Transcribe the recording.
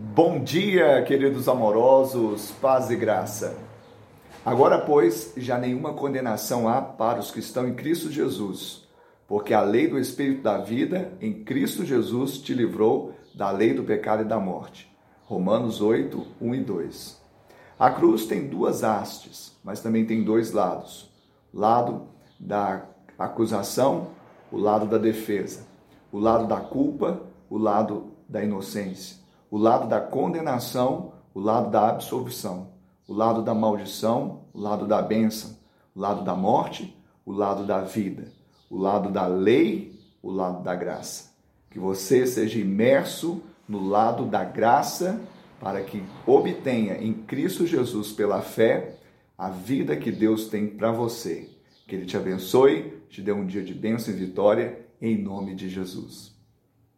Bom dia, queridos amorosos, paz e graça. Agora, pois, já nenhuma condenação há para os que estão em Cristo Jesus, porque a lei do Espírito da vida em Cristo Jesus te livrou da lei do pecado e da morte. Romanos 8, 1 e 2. A cruz tem duas hastes, mas também tem dois lados: o lado da acusação, o lado da defesa, o lado da culpa, o lado da inocência o lado da condenação, o lado da absolvição, o lado da maldição, o lado da bênção, o lado da morte, o lado da vida, o lado da lei, o lado da graça. Que você seja imerso no lado da graça para que obtenha em Cristo Jesus pela fé a vida que Deus tem para você. Que Ele te abençoe, te dê um dia de bênção e vitória, em nome de Jesus.